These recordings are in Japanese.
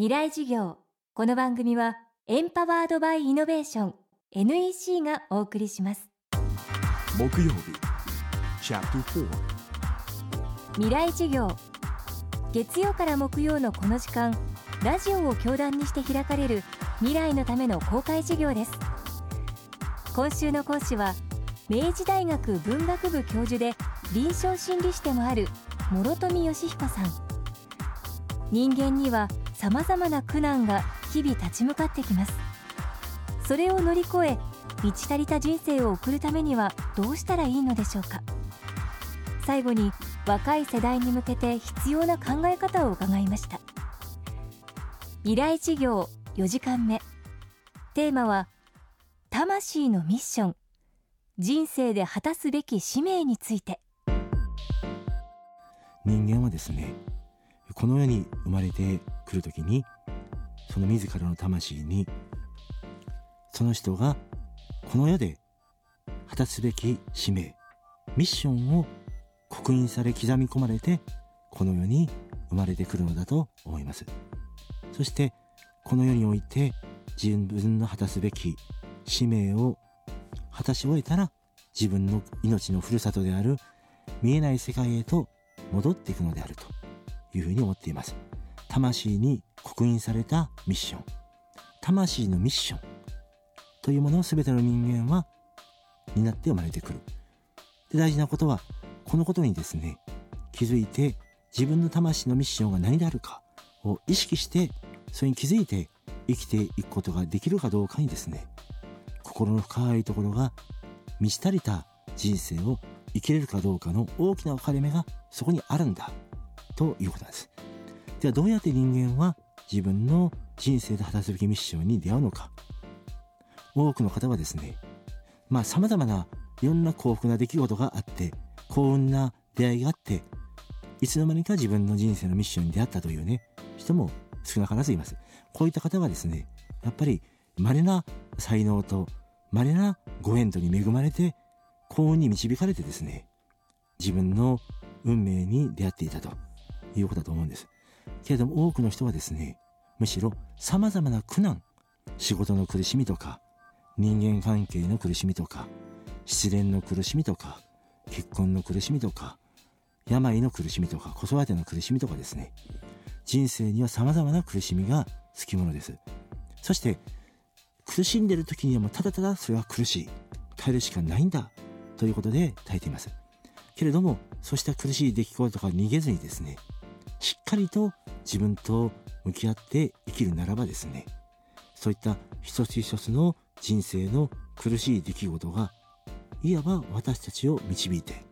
未来事業。この番組はエンパワードバイイノベーション NEC がお送りします。木曜日未来事業。月曜から木曜のこの時間ラジオを教壇にして開かれる未来のための公開事業です。今週の講師は明治大学文学部教授で臨床心理士でもある諸富義彦さん。人間には様々な苦難が日々立ち向かってきます。それを乗り越え満ち足りた人生を送るためにはどうしたらいいのでしょうか。最後に若い世代に向けて必要な考え方を伺いました。未来事業4時間目。テーマは魂のミッション。人生で果たすべき使命について。人間はですねこの世に生まれてくるときにその自らの魂にその人がこの世で果たすべき使命ミッションを刻印され刻み込まれてこの世に生まれてくるのだと思います。そしてこの世において自分の果たすべき使命を果たし終えたら自分の命のふるさとである見えない世界へと戻っていくのであるというふうに思っています。魂に刻印されたミッション。魂のミッション。というものを全ての人間は担って生まれてくる。で大事なことはこのことにですね気づいて自分の魂のミッションが何であるかを意識してそれに気づいて生きていくことができるかどうかにですね心の深いところが満ち足りた人生を生きれるかどうかの大きな分かれ目がそこにあるんだということなんです。ではどうやって人間は自分の人生で果たすべきミッションに出会うのか。多くの方はですねまあ様々ないろんな幸福な出来事があって幸運な出会いがあっていつの間にか自分の人生のミッションに出会ったというね人も少なからずいます。こういった方はですねやっぱり稀な才能と稀なご縁とに恵まれて幸運に導かれてですね自分の運命に出会っていたということだと思うんです。けれども多くの人はですねむしろ様々な苦難仕事の苦しみとか人間関係の苦しみとか失恋の苦しみとか結婚の苦しみとか病の苦しみとか子育ての苦しみとかですね人生には様々な苦しみがつきものです。そして苦しんでる時にはもうただただそれは苦しい耐えるしかないんだということで耐えています。けれどもそうした苦しい出来事とか逃げずにですねしっかりと自分と向き合って生きるならばですねそういった一つ一つの人生の苦しい出来事がいわば私たちを導いて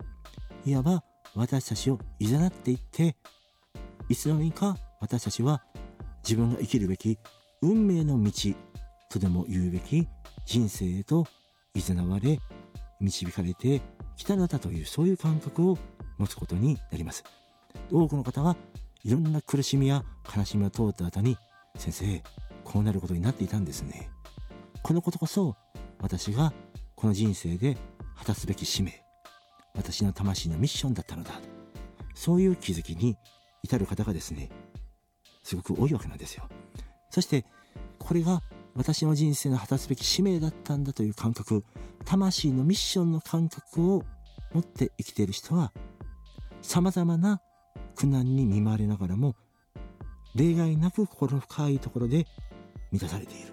いわば私たちを誘っていっていつの間にか私たちは自分が生きるべき運命の道とでも言うべき人生へと誘われ導かれてきたのだというそういう感覚を持つことになります。多くの方はいろんな苦しみや悲しみを通った後に先生こうなることになっていたんですね。このことこそ私がこの人生で果たすべき使命私の魂のミッションだったのだ。そういう気づきに至る方がですねすごく多いわけなんですよ。そしてこれが私の人生の果たすべき使命だったんだという感覚魂のミッションの感覚を持って生きている人は様々な苦難に見舞われながらも例外なく心の深いところで満たされている。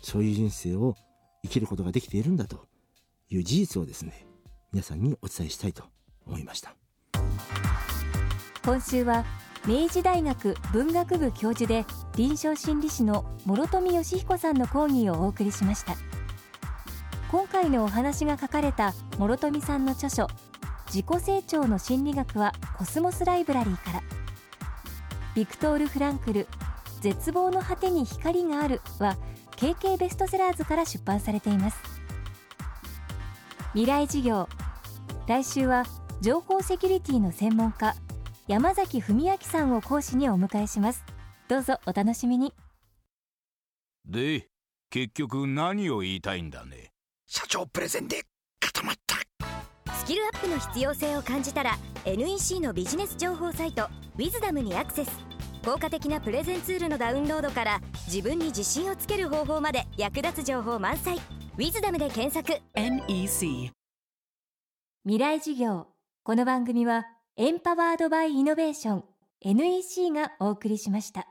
そういう人生を生きることができているんだという事実をですね皆さんにお伝えしたいと思いました。今週は明治大学文学部教授で臨床心理士の諸富義彦さんの講義をお送りしました。今回のお話が書かれた諸富さんの著書自己成長の心理学はコスモスライブラリーから。ビクトール・フランクル絶望の果てに光があるは KK ベストセラーズから出版されています。未来事業来週は情報セキュリティの専門家山崎文明さんを講師にお迎えします。どうぞお楽しみに。で結局何を言いたいんだね。社長プレゼンでキルアップの必要性を感じたら NEC のビジネス情報サイト「ウィズダムにアクセス。効果的なプレゼンツールのダウンロードから自分に自信をつける方法まで役立つ情報満載「ウィズダムで検索。NEC 未来授業。この番組はエンパワードバイイノベーション NEC がお送りしました